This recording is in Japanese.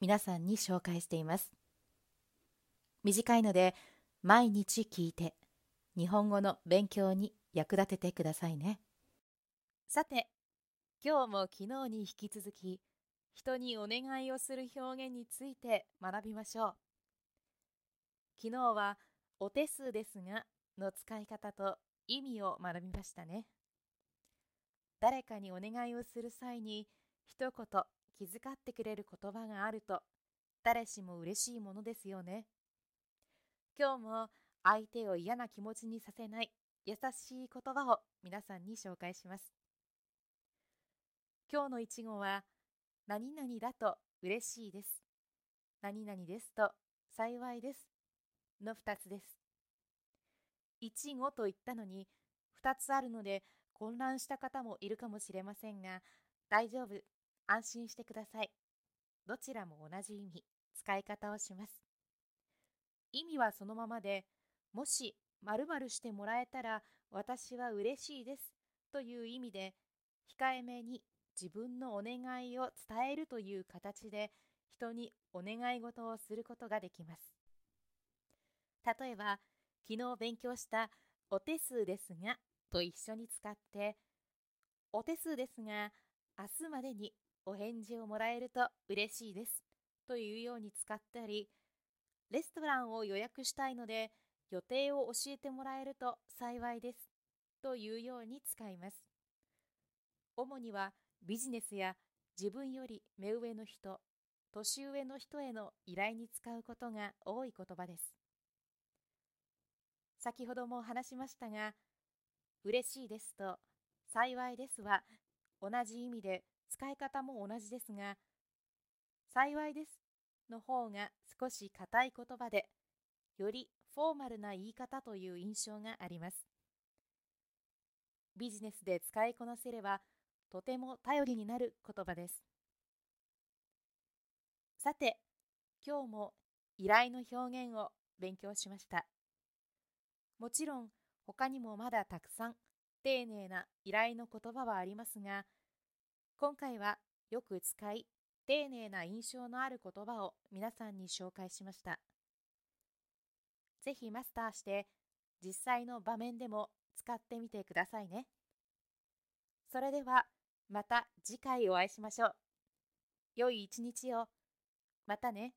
皆さんに紹介しています。短いので毎日聞いて日本語の勉強に役立ててくださいね。さて今日も昨日に引き続き人にお願いをする表現について学びましょう。昨日はお手数ですがの使い方と意味を学びましたね。誰かにお願いをする際に一言気遣ってくれる言葉があると誰しも嬉しいものですよね。今日も相手を嫌な気持ちにさせない優しい言葉を皆さんに紹介します。今日の一語は何々だと嬉しいです。何々ですと幸いです。の2つです。一語と言ったのに2つあるので混乱した方もいるかもしれませんが大丈夫。安心してください。どちらも同じ意味使い方をします。意味はそのままでもし〇〇してもらえたら私は嬉しいですという意味で控えめに自分のお願いを伝えるという形で人にお願い事をすることができます。例えば昨日勉強したお手数ですがと一緒に使ってお手数ですが明日までにお返事をもらえると嬉しいです。というように使ったりレストランを予約したいので予定を教えてもらえると幸いです。というように使います。主にはビジネスや自分より目上の人年上の人への依頼に使うことが多い言葉です。先ほども話しましたが、嬉しいですと幸いですは同じ意味で使い方も同じですが、幸いですの方が少し硬い言葉で、よりフォーマルな言い方という印象があります。ビジネスで使いこなせればとても頼りになる言葉です。さて、今日も依頼の表現を勉強しました。もちろん他にもまだたくさん丁寧な依頼の言葉はありますが、今回はよく使い丁寧な印象のある言葉を皆さんに紹介しました。ぜひマスターして実際の場面でも使ってみてくださいね。それではまた次回お会いしましょう。良い一日を。またね。